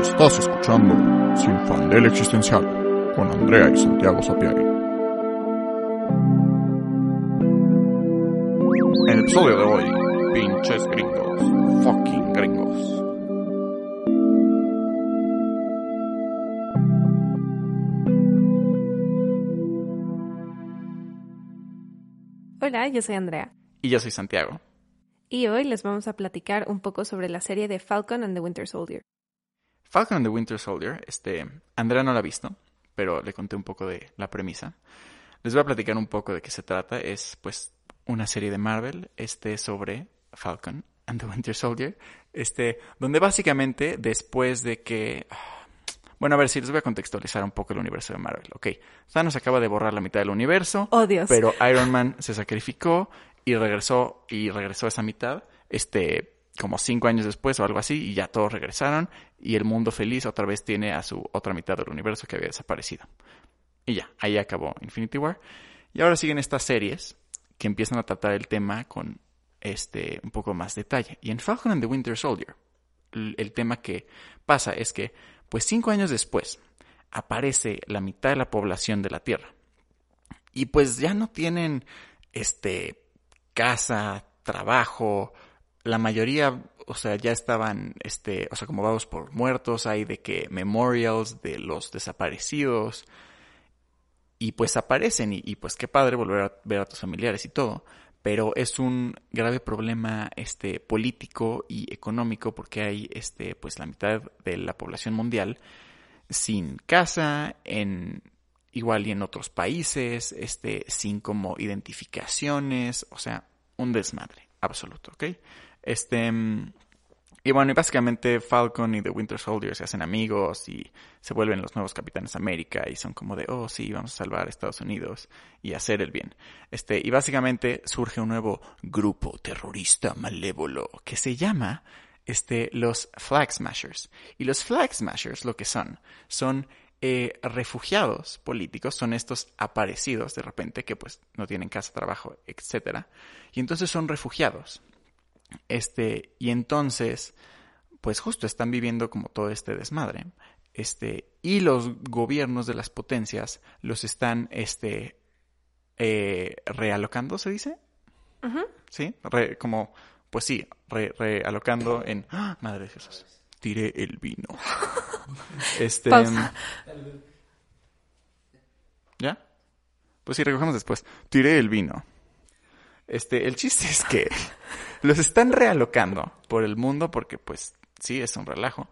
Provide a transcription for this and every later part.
Estás escuchando Sin Fandel Existencial con Andrea y Santiago Sapiari. En el episodio de hoy, pinches gringos, fucking gringos. Hola, yo soy Andrea. Y yo soy Santiago. Y hoy les vamos a platicar un poco sobre la serie de Falcon and the Winter Soldier. Falcon and the Winter Soldier, este, Andrea no la ha visto, pero le conté un poco de la premisa. Les voy a platicar un poco de qué se trata. Es, pues, una serie de Marvel, este, sobre Falcon and the Winter Soldier, este, donde básicamente después de que... Bueno, a ver si les voy a contextualizar un poco el universo de Marvel. Ok, Thanos acaba de borrar la mitad del universo. Oh, Dios. Pero Iron Man se sacrificó y regresó, y regresó a esa mitad, este, como cinco años después o algo así, y ya todos regresaron, y el mundo feliz otra vez tiene a su otra mitad del universo que había desaparecido. Y ya, ahí acabó Infinity War. Y ahora siguen estas series que empiezan a tratar el tema con este un poco más detalle. Y en Falcon and the Winter Soldier, el, el tema que pasa es que, pues cinco años después, aparece la mitad de la población de la Tierra. Y pues ya no tienen este casa, trabajo, la mayoría, o sea, ya estaban, este, o sea, como vamos por muertos, hay de que memorials de los desaparecidos, y pues aparecen, y, y, pues qué padre volver a ver a tus familiares y todo, pero es un grave problema, este, político y económico, porque hay, este, pues la mitad de la población mundial sin casa, en igual y en otros países, este, sin como identificaciones, o sea, un desmadre absoluto, ¿ok? Este, y bueno, y básicamente Falcon y The Winter Soldier se hacen amigos y se vuelven los nuevos Capitanes América y son como de, oh sí, vamos a salvar a Estados Unidos y hacer el bien. Este, y básicamente surge un nuevo grupo terrorista malévolo que se llama, este, los Flag Smashers. Y los Flag Smashers lo que son, son eh, refugiados políticos, son estos aparecidos de repente que pues no tienen casa, trabajo, etcétera, y entonces son refugiados. Este, y entonces, pues justo están viviendo como todo este desmadre. Este, y los gobiernos de las potencias los están, este, eh, realocando, ¿se dice? Uh -huh. Sí, Re, como, pues sí, re, realocando en, ¡Ah! madre de Jesús, tiré el vino. este, Pausa. ¿ya? Pues sí, recogemos después. Tiré el vino. Este, el chiste es que los están realocando por el mundo porque, pues, sí, es un relajo.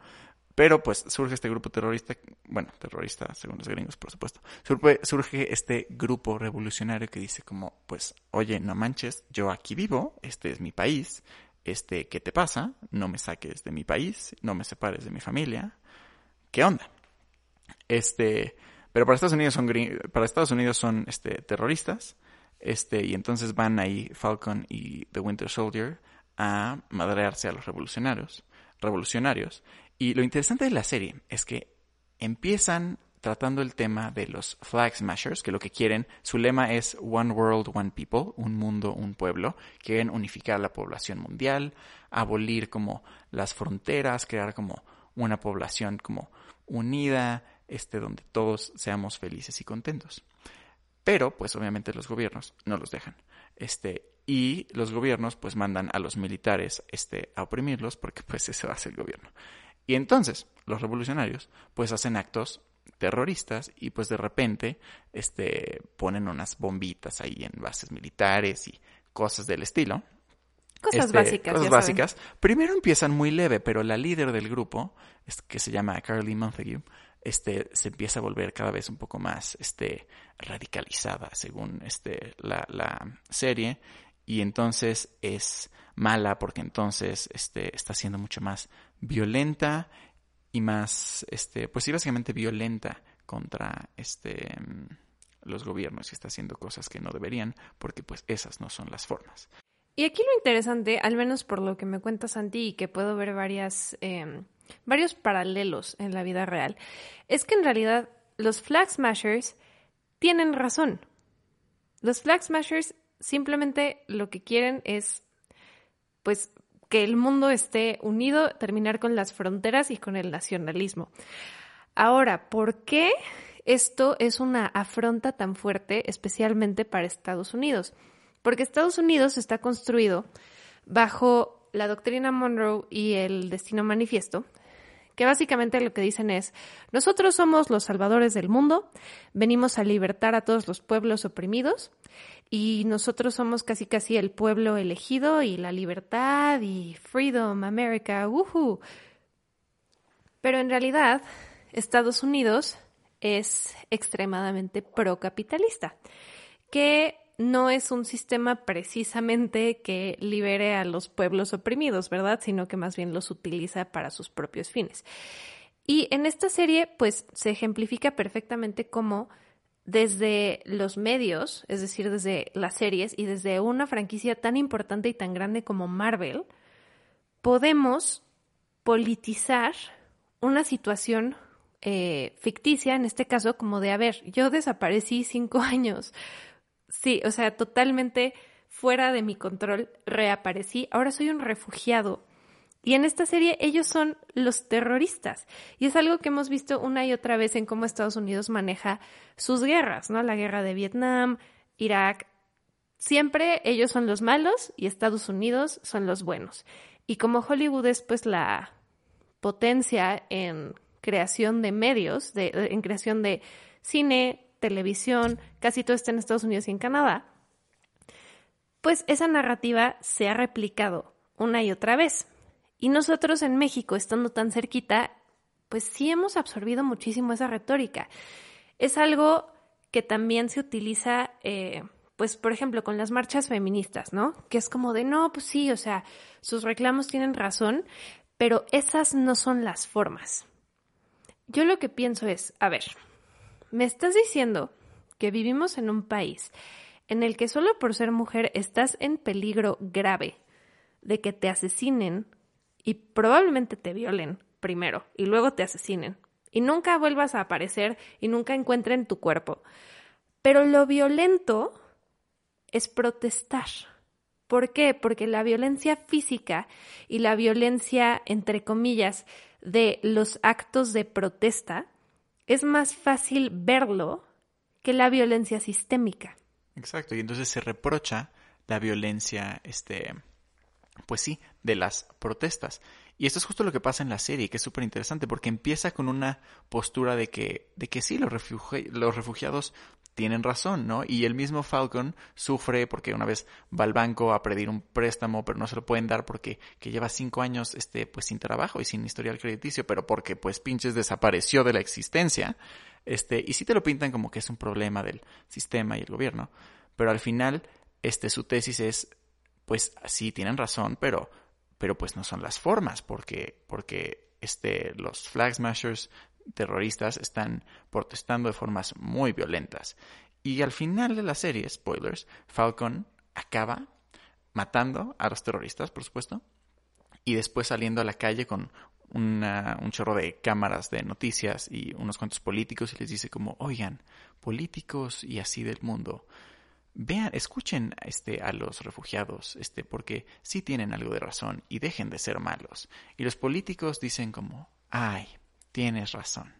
Pero, pues, surge este grupo terrorista, bueno, terrorista según los gringos, por supuesto. Surge, surge este grupo revolucionario que dice como, pues, oye, no manches, yo aquí vivo, este es mi país, este, ¿qué te pasa? No me saques de mi país, no me separes de mi familia. ¿Qué onda? Este, pero para Estados Unidos son, para Estados Unidos son, este, terroristas. Este, y entonces van ahí Falcon y The Winter Soldier a madrearse a los revolucionarios, revolucionarios. Y lo interesante de la serie es que empiezan tratando el tema de los Flag Smashers, que lo que quieren, su lema es One World, One People, un mundo, un pueblo. Quieren unificar la población mundial, abolir como las fronteras, crear como una población como unida, este, donde todos seamos felices y contentos. Pero, pues obviamente los gobiernos no los dejan. Este, y los gobiernos pues mandan a los militares este, a oprimirlos porque pues eso hace el gobierno. Y entonces los revolucionarios pues hacen actos terroristas y pues de repente este, ponen unas bombitas ahí en bases militares y cosas del estilo. Cosas este, básicas. Cosas ya básicas. saben. Primero empiezan muy leve, pero la líder del grupo, que se llama Carly Montague, este, se empieza a volver cada vez un poco más este, radicalizada según este, la, la serie y entonces es mala porque entonces este, está siendo mucho más violenta y más, este, pues sí, básicamente violenta contra este, los gobiernos y está haciendo cosas que no deberían porque pues esas no son las formas. Y aquí lo interesante, al menos por lo que me cuenta Santi y que puedo ver varias, eh, varios paralelos en la vida real, es que en realidad los Flag Smashers tienen razón. Los Flag Smashers simplemente lo que quieren es, pues, que el mundo esté unido, terminar con las fronteras y con el nacionalismo. Ahora, ¿por qué esto es una afronta tan fuerte, especialmente para Estados Unidos? Porque Estados Unidos está construido bajo la doctrina Monroe y el destino manifiesto, que básicamente lo que dicen es, nosotros somos los salvadores del mundo, venimos a libertar a todos los pueblos oprimidos y nosotros somos casi casi el pueblo elegido y la libertad y freedom, America, woohoo. Pero en realidad, Estados Unidos es extremadamente procapitalista, que no es un sistema precisamente que libere a los pueblos oprimidos, ¿verdad? Sino que más bien los utiliza para sus propios fines. Y en esta serie, pues, se ejemplifica perfectamente cómo desde los medios, es decir, desde las series y desde una franquicia tan importante y tan grande como Marvel, podemos politizar una situación eh, ficticia, en este caso, como de, a ver, yo desaparecí cinco años, Sí, o sea, totalmente fuera de mi control, reaparecí, ahora soy un refugiado. Y en esta serie ellos son los terroristas. Y es algo que hemos visto una y otra vez en cómo Estados Unidos maneja sus guerras, ¿no? La guerra de Vietnam, Irak. Siempre ellos son los malos y Estados Unidos son los buenos. Y como Hollywood es pues la potencia en creación de medios, de, en creación de cine, televisión, casi todo está en Estados Unidos y en Canadá, pues esa narrativa se ha replicado una y otra vez. Y nosotros en México, estando tan cerquita, pues sí hemos absorbido muchísimo esa retórica. Es algo que también se utiliza, eh, pues por ejemplo, con las marchas feministas, ¿no? Que es como de, no, pues sí, o sea, sus reclamos tienen razón, pero esas no son las formas. Yo lo que pienso es, a ver, ¿Me estás diciendo que vivimos en un país en el que solo por ser mujer estás en peligro grave de que te asesinen y probablemente te violen primero y luego te asesinen y nunca vuelvas a aparecer y nunca encuentren tu cuerpo? Pero lo violento es protestar. ¿Por qué? Porque la violencia física y la violencia, entre comillas, de los actos de protesta es más fácil verlo que la violencia sistémica. Exacto, y entonces se reprocha la violencia, este, pues sí, de las protestas. Y esto es justo lo que pasa en la serie, que es súper interesante, porque empieza con una postura de que, de que sí, los, los refugiados tienen razón, ¿no? Y el mismo Falcon sufre porque una vez va al banco a pedir un préstamo, pero no se lo pueden dar porque que lleva cinco años, este, pues sin trabajo y sin historial crediticio, pero porque pues pinches desapareció de la existencia, este, y sí te lo pintan como que es un problema del sistema y el gobierno, pero al final, este, su tesis es, pues sí tienen razón, pero, pero pues no son las formas, porque, porque, este, los flag smashers terroristas están protestando de formas muy violentas. Y al final de la serie, spoilers, Falcon acaba matando a los terroristas, por supuesto, y después saliendo a la calle con un chorro de cámaras de noticias y unos cuantos políticos y les dice como, oigan, políticos y así del mundo, vean, escuchen este, a los refugiados, este, porque sí tienen algo de razón y dejen de ser malos. Y los políticos dicen como, ay, tienes razón.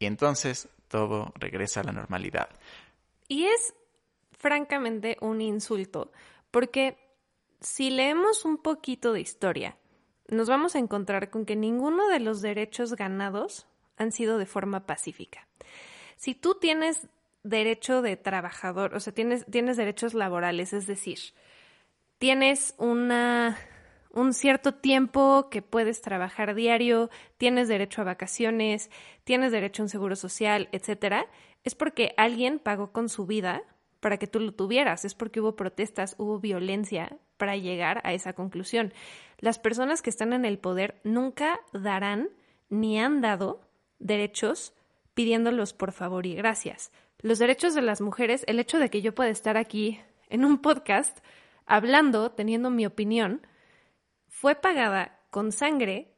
Y entonces todo regresa a la normalidad. Y es francamente un insulto, porque si leemos un poquito de historia, nos vamos a encontrar con que ninguno de los derechos ganados han sido de forma pacífica. Si tú tienes derecho de trabajador, o sea, tienes, tienes derechos laborales, es decir, tienes una un cierto tiempo que puedes trabajar diario, tienes derecho a vacaciones, tienes derecho a un seguro social, etcétera, es porque alguien pagó con su vida para que tú lo tuvieras, es porque hubo protestas, hubo violencia para llegar a esa conclusión. Las personas que están en el poder nunca darán ni han dado derechos pidiéndolos por favor y gracias. Los derechos de las mujeres, el hecho de que yo pueda estar aquí en un podcast hablando, teniendo mi opinión, fue pagada con sangre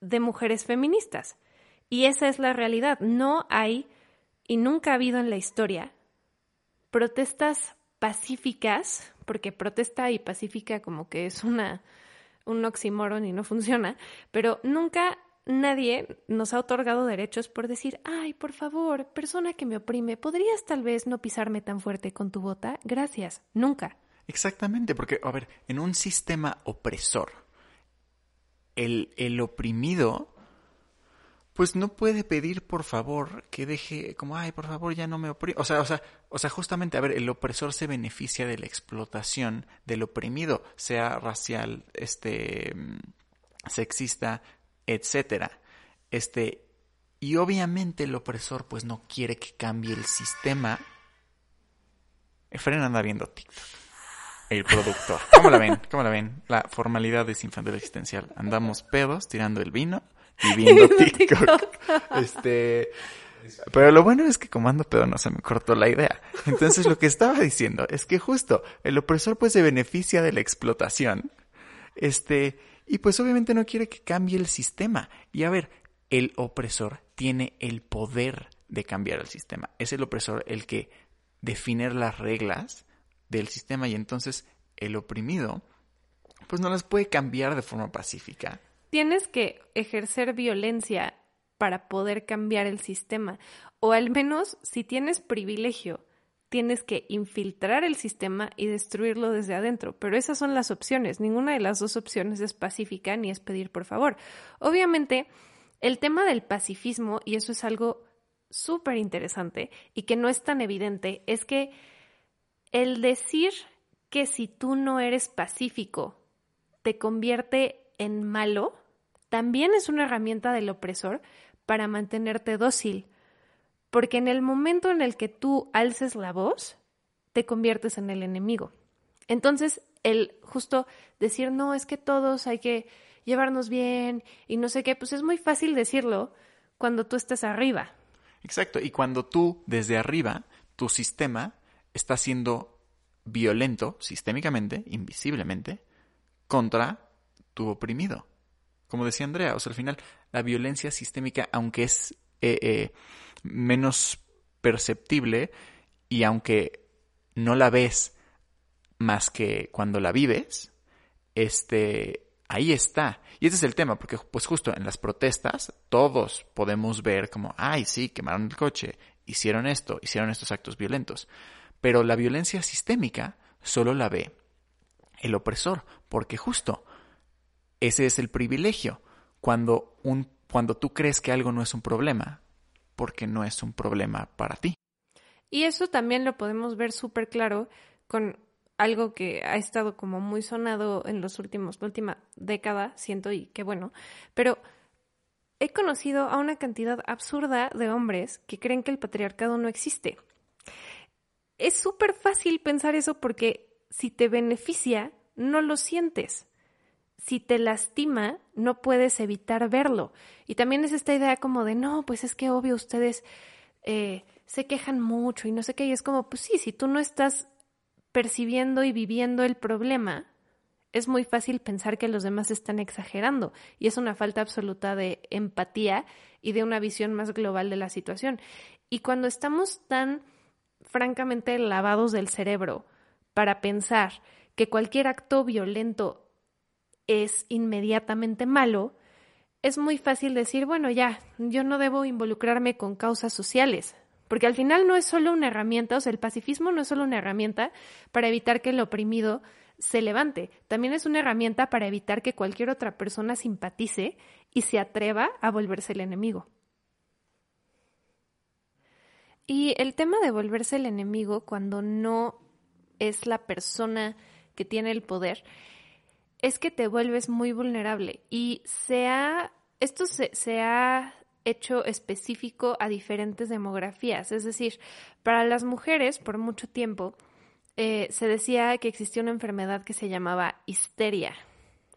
de mujeres feministas. Y esa es la realidad. No hay y nunca ha habido en la historia protestas pacíficas, porque protesta y pacífica como que es una, un oxímoron y no funciona, pero nunca nadie nos ha otorgado derechos por decir, ay, por favor, persona que me oprime, ¿podrías tal vez no pisarme tan fuerte con tu bota? Gracias, nunca. Exactamente, porque, a ver, en un sistema opresor, el, el oprimido pues no puede pedir por favor que deje como ay por favor ya no me oprime o sea o sea o sea justamente a ver el opresor se beneficia de la explotación del oprimido sea racial este sexista etcétera. Este y obviamente el opresor pues no quiere que cambie el sistema. Efren anda viendo TikTok el productor cómo la ven cómo la ven la formalidad es infantil existencial andamos pedos tirando el vino y viendo TikTok. Este, pero lo bueno es que como ando pedo no se me cortó la idea. Entonces lo que estaba diciendo es que justo el opresor pues se beneficia de la explotación. Este, y pues obviamente no quiere que cambie el sistema. Y a ver, el opresor tiene el poder de cambiar el sistema. Es el opresor el que define las reglas del sistema y entonces el oprimido pues no las puede cambiar de forma pacífica tienes que ejercer violencia para poder cambiar el sistema. O al menos, si tienes privilegio, tienes que infiltrar el sistema y destruirlo desde adentro. Pero esas son las opciones. Ninguna de las dos opciones es pacífica ni es pedir por favor. Obviamente, el tema del pacifismo, y eso es algo súper interesante y que no es tan evidente, es que el decir que si tú no eres pacífico te convierte en malo también es una herramienta del opresor para mantenerte dócil, porque en el momento en el que tú alces la voz, te conviertes en el enemigo. Entonces, el justo decir, no, es que todos hay que llevarnos bien y no sé qué, pues es muy fácil decirlo cuando tú estás arriba. Exacto, y cuando tú desde arriba, tu sistema está siendo violento sistémicamente, invisiblemente, contra tu oprimido. Como decía Andrea, o sea, al final la violencia sistémica, aunque es eh, eh, menos perceptible y aunque no la ves más que cuando la vives, este, ahí está. Y ese es el tema, porque pues justo en las protestas todos podemos ver como, ay, sí, quemaron el coche, hicieron esto, hicieron estos actos violentos. Pero la violencia sistémica solo la ve el opresor, porque justo ese es el privilegio. Cuando, un, cuando tú crees que algo no es un problema, porque no es un problema para ti. Y eso también lo podemos ver súper claro con algo que ha estado como muy sonado en los últimos, la última década, siento, y qué bueno, pero he conocido a una cantidad absurda de hombres que creen que el patriarcado no existe. Es súper fácil pensar eso porque si te beneficia, no lo sientes si te lastima, no puedes evitar verlo. Y también es esta idea como de, no, pues es que obvio ustedes eh, se quejan mucho y no sé qué. Y es como, pues sí, si tú no estás percibiendo y viviendo el problema, es muy fácil pensar que los demás están exagerando. Y es una falta absoluta de empatía y de una visión más global de la situación. Y cuando estamos tan francamente lavados del cerebro para pensar que cualquier acto violento es inmediatamente malo, es muy fácil decir, bueno, ya, yo no debo involucrarme con causas sociales, porque al final no es solo una herramienta, o sea, el pacifismo no es solo una herramienta para evitar que el oprimido se levante, también es una herramienta para evitar que cualquier otra persona simpatice y se atreva a volverse el enemigo. Y el tema de volverse el enemigo cuando no es la persona que tiene el poder es que te vuelves muy vulnerable y se ha, esto se, se ha hecho específico a diferentes demografías. Es decir, para las mujeres, por mucho tiempo, eh, se decía que existía una enfermedad que se llamaba histeria,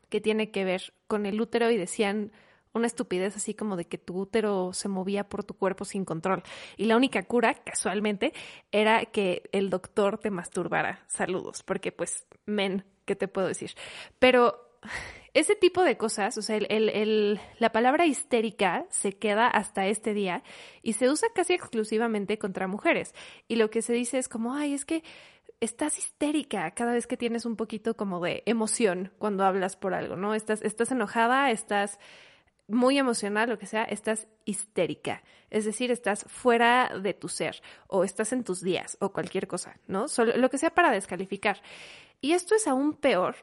que tiene que ver con el útero y decían una estupidez así como de que tu útero se movía por tu cuerpo sin control. Y la única cura, casualmente, era que el doctor te masturbara. Saludos, porque pues, men, ¿qué te puedo decir? Pero ese tipo de cosas, o sea, el, la palabra histérica se queda hasta este día y se usa casi exclusivamente contra mujeres. Y lo que se dice es como, ay, es que estás histérica cada vez que tienes un poquito como de emoción cuando hablas por algo, ¿no? Estás, estás enojada, estás muy emocional, lo que sea, estás histérica. Es decir, estás fuera de tu ser o estás en tus días o cualquier cosa, ¿no? Solo, lo que sea para descalificar. Y esto es aún peor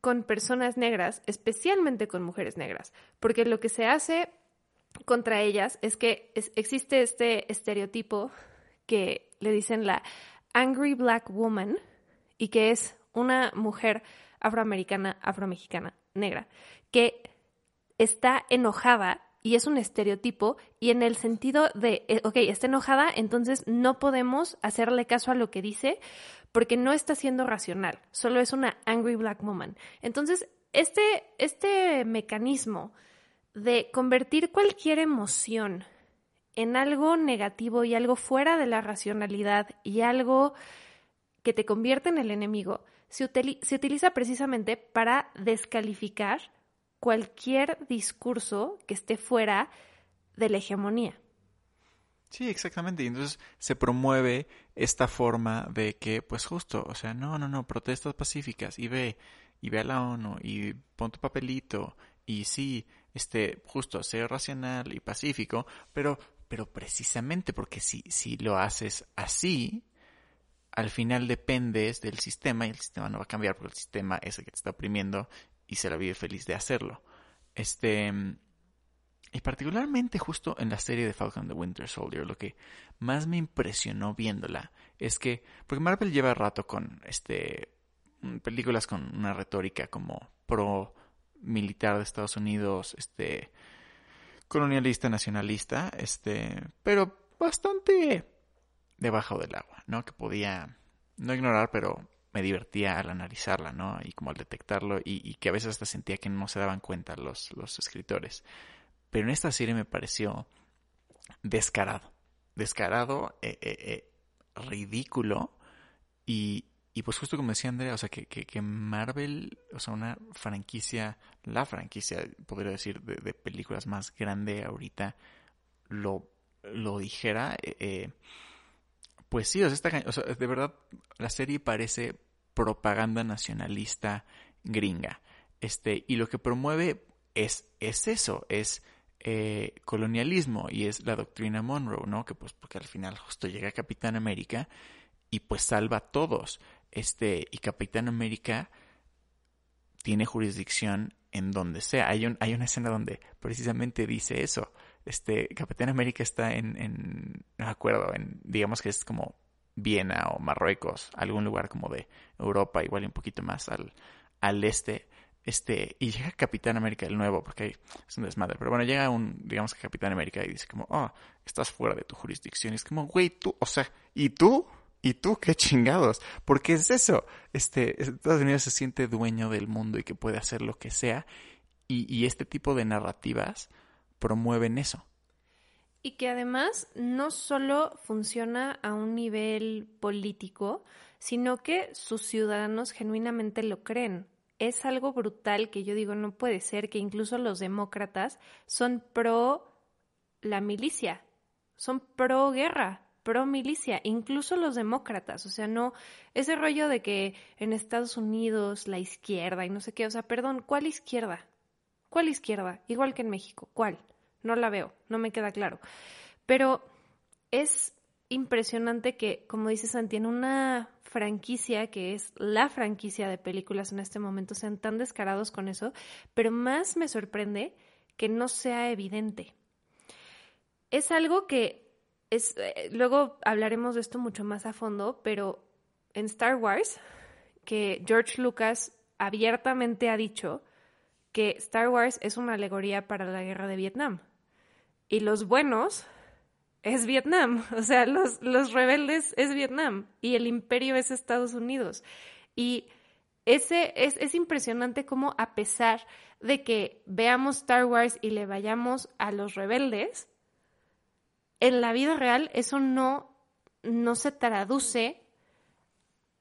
con personas negras, especialmente con mujeres negras, porque lo que se hace contra ellas es que existe este estereotipo que le dicen la angry black woman y que es una mujer afroamericana, afromexicana, negra, que está enojada y es un estereotipo y en el sentido de, eh, ok, está enojada, entonces no podemos hacerle caso a lo que dice porque no está siendo racional, solo es una angry black woman. Entonces, este, este mecanismo de convertir cualquier emoción en algo negativo y algo fuera de la racionalidad y algo que te convierte en el enemigo, se, se utiliza precisamente para descalificar cualquier discurso que esté fuera de la hegemonía. Sí, exactamente. Y entonces se promueve esta forma de que, pues justo, o sea, no, no, no, protestas pacíficas y ve, y ve a la ONU y pon tu papelito y sí, este, justo, ser racional y pacífico, pero, pero precisamente porque si, si lo haces así, al final dependes del sistema y el sistema no va a cambiar porque el sistema es el que te está oprimiendo y se la vive feliz de hacerlo. Este, y particularmente justo en la serie de Falcon the Winter Soldier, lo que más me impresionó viéndola es que, porque Marvel lleva rato con este películas con una retórica como pro militar de Estados Unidos, este colonialista, nacionalista, este, pero bastante debajo del agua, ¿no? Que podía no ignorar, pero me divertía al analizarla, ¿no? Y como al detectarlo y, que a veces hasta sentía que no se daban cuenta los, los escritores. Pero en esta serie me pareció descarado, descarado, eh, eh, eh, ridículo y, y pues justo como decía Andrea, o sea, que, que, Marvel, o sea, una franquicia, la franquicia, podría decir, de, películas más grande ahorita, lo, lo dijera, pues sí, o sea, o sea, de verdad, la serie parece propaganda nacionalista gringa. Este, y lo que promueve es, es eso, es eh, colonialismo y es la doctrina Monroe, ¿no? Que pues porque al final justo llega Capitán América y pues salva a todos. Este, y Capitán América tiene jurisdicción en donde sea. Hay, un, hay una escena donde precisamente dice eso. Este, Capitán América está en, en, no me acuerdo, en, digamos que es como Viena o Marruecos, algún lugar como de Europa, igual un poquito más al, al este. Este, y llega Capitán América el nuevo, porque es un desmadre. Pero bueno, llega un, digamos que Capitán América y dice como, oh, estás fuera de tu jurisdicción. Y es como, güey, tú, o sea, ¿y tú? ¿Y tú qué chingados? Porque es eso. Este, Estados Unidos se siente dueño del mundo y que puede hacer lo que sea. Y, y este tipo de narrativas promueven eso. Y que además no solo funciona a un nivel político, sino que sus ciudadanos genuinamente lo creen. Es algo brutal que yo digo, no puede ser que incluso los demócratas son pro la milicia, son pro guerra pro milicia, incluso los demócratas, o sea, no ese rollo de que en Estados Unidos la izquierda y no sé qué, o sea, perdón, ¿cuál izquierda? ¿Cuál izquierda? Igual que en México, ¿cuál? No la veo, no me queda claro. Pero es impresionante que, como dice Santi, en una franquicia que es la franquicia de películas en este momento sean tan descarados con eso, pero más me sorprende que no sea evidente. Es algo que eh, luego hablaremos de esto mucho más a fondo, pero en Star Wars, que George Lucas abiertamente ha dicho que Star Wars es una alegoría para la guerra de Vietnam. Y los buenos es Vietnam, o sea, los, los rebeldes es Vietnam y el imperio es Estados Unidos. Y ese es, es impresionante cómo a pesar de que veamos Star Wars y le vayamos a los rebeldes, en la vida real eso no, no se traduce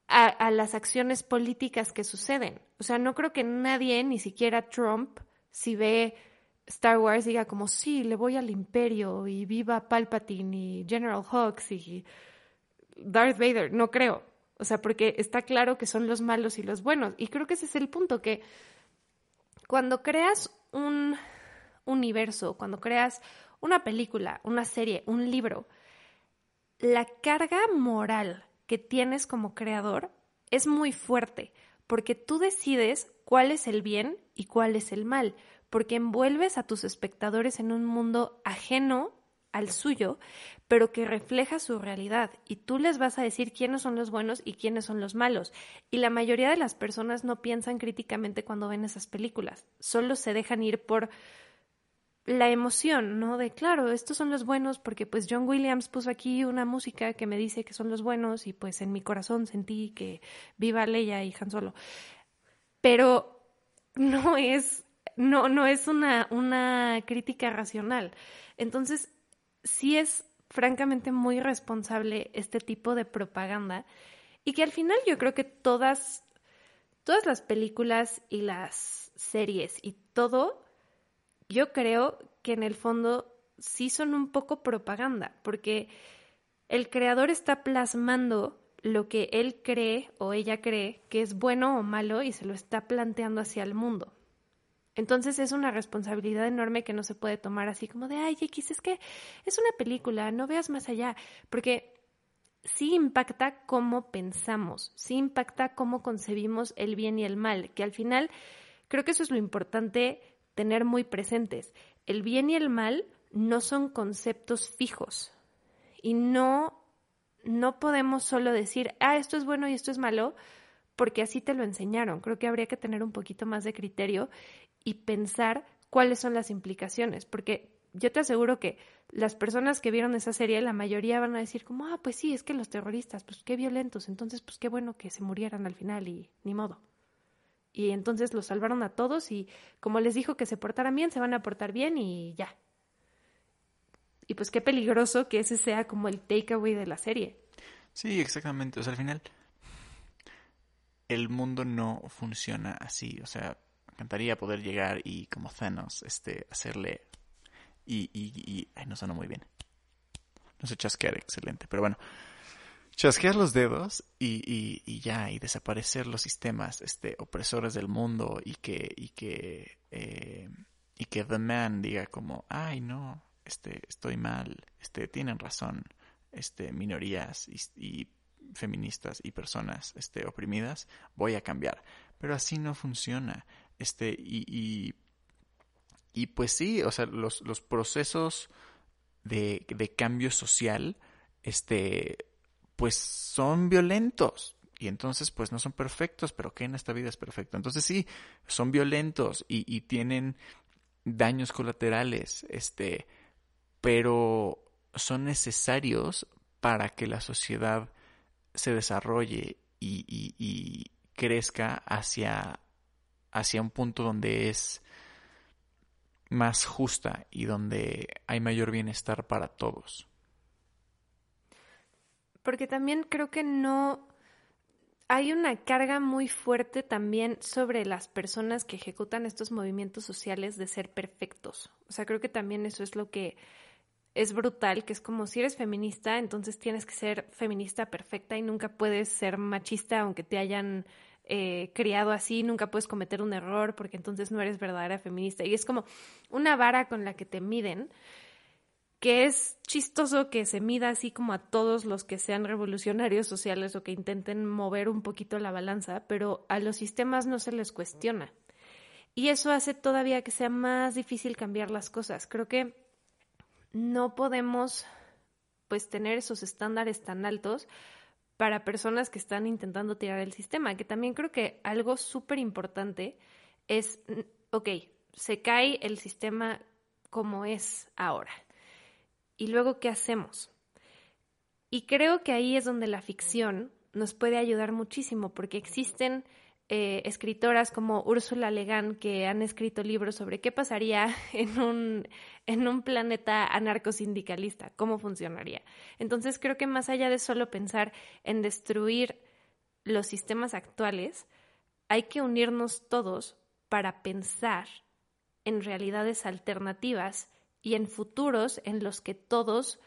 a, las acciones políticas que suceden. O sea, no creo que nadie, ni siquiera Trump, si ve Star Wars, diga como, sí, le voy al imperio y viva Palpatine y General Hux y Darth Vader. No creo. O sea, porque está claro que son los malos y los buenos. Y creo que ese es el punto, que cuando creas un universo, cuando creas una película, una serie, un libro, la carga moral que tienes como creador es muy fuerte, porque tú decides cuál es el bien y cuál es el mal, porque envuelves a tus espectadores en un mundo ajeno al suyo, pero que refleja su realidad y tú les vas a decir quiénes son los buenos y quiénes son los malos. Y la mayoría de las personas no piensan críticamente cuando ven esas películas, solo se dejan ir por la emoción, ¿no? De claro, estos son los buenos porque pues John Williams puso aquí una música que me dice que son los buenos y pues en mi corazón sentí que viva Leia y Han Solo. Pero no es no no es una una crítica racional. Entonces, sí es francamente muy responsable este tipo de propaganda y que al final yo creo que todas todas las películas y las series y todo yo creo que en el fondo sí son un poco propaganda, porque el creador está plasmando lo que él cree o ella cree que es bueno o malo y se lo está planteando hacia el mundo. Entonces es una responsabilidad enorme que no se puede tomar así como de, ay, X, es que es una película, no veas más allá, porque sí impacta cómo pensamos, sí impacta cómo concebimos el bien y el mal, que al final creo que eso es lo importante tener muy presentes. El bien y el mal no son conceptos fijos y no no podemos solo decir, ah, esto es bueno y esto es malo, porque así te lo enseñaron. Creo que habría que tener un poquito más de criterio y pensar cuáles son las implicaciones, porque yo te aseguro que las personas que vieron esa serie, la mayoría van a decir como, ah, pues sí, es que los terroristas, pues qué violentos, entonces pues qué bueno que se murieran al final y ni modo. Y entonces los salvaron a todos y como les dijo que se portaran bien, se van a portar bien y ya. Y pues qué peligroso que ese sea como el takeaway de la serie. Sí, exactamente. O sea, al final el mundo no funciona así. O sea, encantaría poder llegar y como Thanos, este, hacerle y, y, y... Ay, no suena muy bien. No sé chasquear, excelente. Pero bueno, chasquear los dedos y, y, y, ya, y desaparecer los sistemas este, opresores del mundo y que, y que, eh, y que The Man diga como, ay no, este, estoy mal, este, tienen razón, este, minorías y, y feministas y personas, este, oprimidas, voy a cambiar. Pero así no funciona, este, y, y, pues sí, o sea, los, los procesos de, de cambio social, este, pues son violentos. Y entonces, pues no son perfectos, pero que en esta vida es perfecto. Entonces sí, son violentos y, y tienen daños colaterales, este, pero son necesarios para que la sociedad se desarrolle y, y crezca hacia, hacia un punto donde es más justa y donde hay mayor bienestar para todos porque también creo que no hay una carga muy fuerte también sobre las personas que ejecutan estos movimientos sociales de ser perfectos. O sea, creo que también eso es lo que es brutal, que es como si eres feminista, entonces tienes que ser feminista perfecta y nunca puedes ser machista aunque te hayan eh, criado así, nunca puedes cometer un error porque entonces no eres verdadera feminista. Y es como una vara con la que te miden que es chistoso que se mida así como a todos los que sean revolucionarios sociales o que intenten mover un poquito la balanza, pero a los sistemas no se les cuestiona. Y eso hace todavía que sea más difícil cambiar las cosas. Creo que no podemos pues tener esos estándares tan altos para personas que están intentando tirar el sistema, que también creo que algo súper importante es, ok, se cae el sistema como es ahora ¿Y luego qué hacemos? Y creo que ahí es donde la ficción nos puede ayudar muchísimo, porque existen eh, escritoras como Úrsula Legan que han escrito libros sobre qué pasaría en un, en un planeta anarcosindicalista, cómo funcionaría. Entonces creo que más allá de solo pensar en destruir los sistemas actuales, hay que unirnos todos para pensar en realidades alternativas y en futuros en los que todos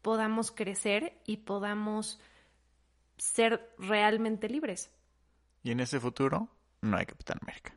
podamos crecer y podamos ser realmente libres. Y en ese futuro no hay Capitán América.